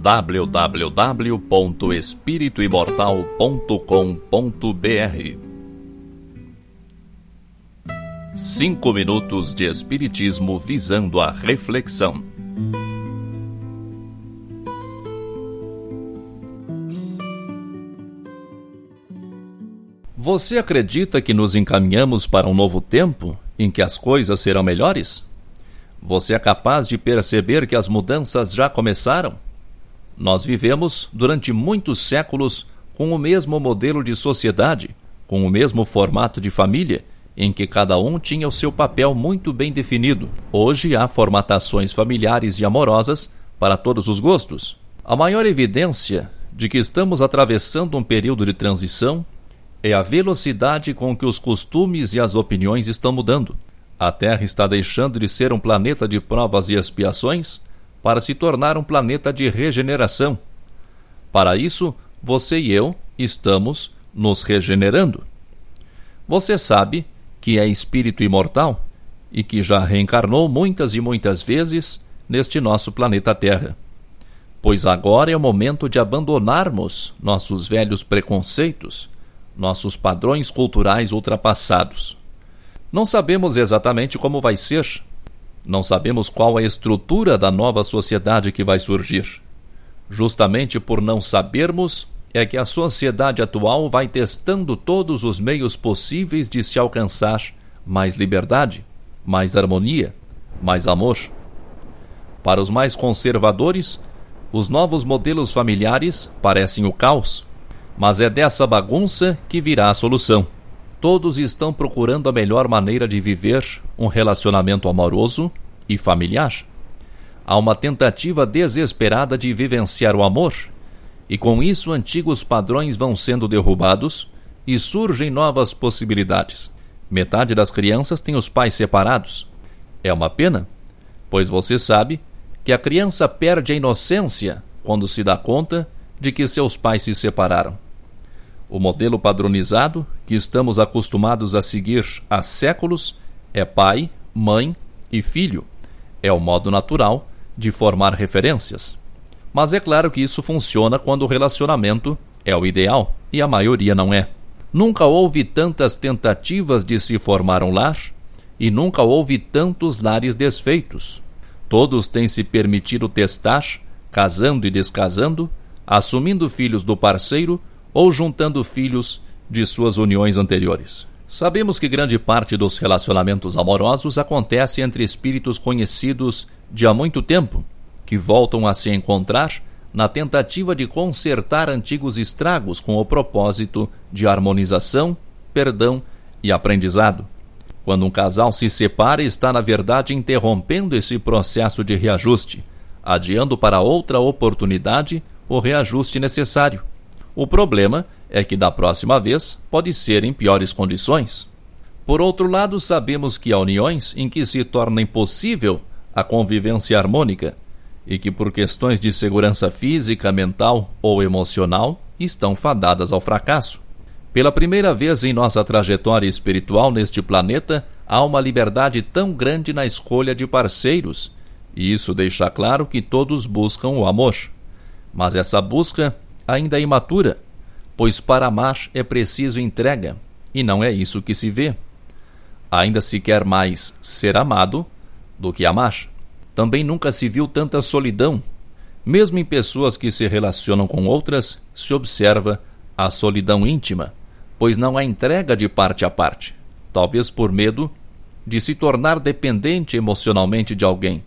www.espirituimortal.com.br Cinco minutos de Espiritismo visando a reflexão. Você acredita que nos encaminhamos para um novo tempo em que as coisas serão melhores? Você é capaz de perceber que as mudanças já começaram? Nós vivemos durante muitos séculos com o mesmo modelo de sociedade, com o mesmo formato de família, em que cada um tinha o seu papel muito bem definido. Hoje há formatações familiares e amorosas para todos os gostos. A maior evidência de que estamos atravessando um período de transição é a velocidade com que os costumes e as opiniões estão mudando. A Terra está deixando de ser um planeta de provas e expiações para se tornar um planeta de regeneração. Para isso, você e eu estamos nos regenerando. Você sabe que é espírito imortal e que já reencarnou muitas e muitas vezes neste nosso planeta Terra. Pois agora é o momento de abandonarmos nossos velhos preconceitos, nossos padrões culturais ultrapassados. Não sabemos exatamente como vai ser, não sabemos qual a estrutura da nova sociedade que vai surgir. Justamente por não sabermos, é que a sociedade atual vai testando todos os meios possíveis de se alcançar mais liberdade, mais harmonia, mais amor. Para os mais conservadores, os novos modelos familiares parecem o caos, mas é dessa bagunça que virá a solução. Todos estão procurando a melhor maneira de viver um relacionamento amoroso e familiar. Há uma tentativa desesperada de vivenciar o amor, e com isso antigos padrões vão sendo derrubados e surgem novas possibilidades. Metade das crianças tem os pais separados. É uma pena, pois você sabe que a criança perde a inocência quando se dá conta de que seus pais se separaram. O modelo padronizado que estamos acostumados a seguir há séculos é pai, mãe e filho. É o modo natural de formar referências. Mas é claro que isso funciona quando o relacionamento é o ideal e a maioria não é. Nunca houve tantas tentativas de se formar um lar e nunca houve tantos lares desfeitos. Todos têm se permitido testar, casando e descasando, assumindo filhos do parceiro ou juntando filhos de suas uniões anteriores. Sabemos que grande parte dos relacionamentos amorosos acontece entre espíritos conhecidos de há muito tempo, que voltam a se encontrar na tentativa de consertar antigos estragos com o propósito de harmonização, perdão e aprendizado. Quando um casal se separa, está na verdade interrompendo esse processo de reajuste, adiando para outra oportunidade o reajuste necessário o problema é que da próxima vez pode ser em piores condições. Por outro lado, sabemos que há uniões em que se torna impossível a convivência harmônica e que, por questões de segurança física, mental ou emocional, estão fadadas ao fracasso. Pela primeira vez em nossa trajetória espiritual neste planeta, há uma liberdade tão grande na escolha de parceiros, e isso deixa claro que todos buscam o amor. Mas essa busca ainda é imatura, pois para amar é preciso entrega, e não é isso que se vê. Ainda se quer mais ser amado do que amar. Também nunca se viu tanta solidão. Mesmo em pessoas que se relacionam com outras, se observa a solidão íntima, pois não há entrega de parte a parte, talvez por medo de se tornar dependente emocionalmente de alguém,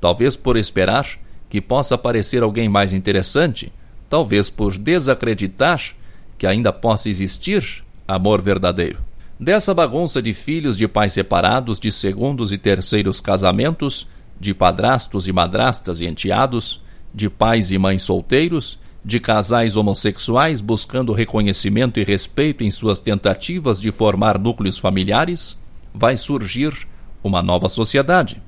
talvez por esperar que possa parecer alguém mais interessante talvez por desacreditar que ainda possa existir amor verdadeiro. Dessa bagunça de filhos de pais separados, de segundos e terceiros casamentos, de padrastos e madrastas e enteados, de pais e mães solteiros, de casais homossexuais buscando reconhecimento e respeito em suas tentativas de formar núcleos familiares, vai surgir uma nova sociedade.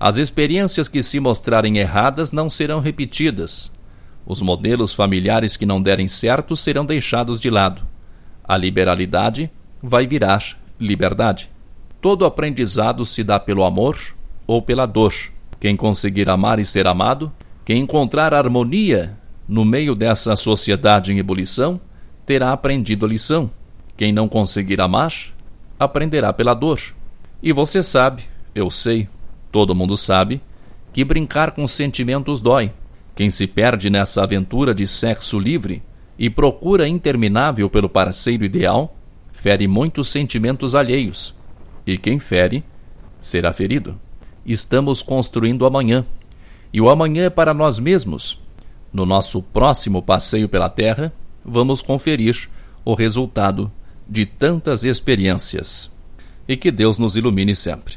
As experiências que se mostrarem erradas não serão repetidas, os modelos familiares que não derem certo serão deixados de lado. A liberalidade vai virar liberdade. Todo aprendizado se dá pelo amor ou pela dor. Quem conseguir amar e ser amado, Quem encontrar harmonia no meio dessa sociedade em ebulição terá aprendido a lição. Quem não conseguir amar, aprenderá pela dor. E você sabe, eu sei, todo mundo sabe, que brincar com sentimentos dói. Quem se perde nessa aventura de sexo livre e procura interminável pelo parceiro ideal, fere muitos sentimentos alheios. E quem fere, será ferido. Estamos construindo amanhã. E o amanhã é para nós mesmos. No nosso próximo passeio pela Terra, vamos conferir o resultado de tantas experiências. E que Deus nos ilumine sempre.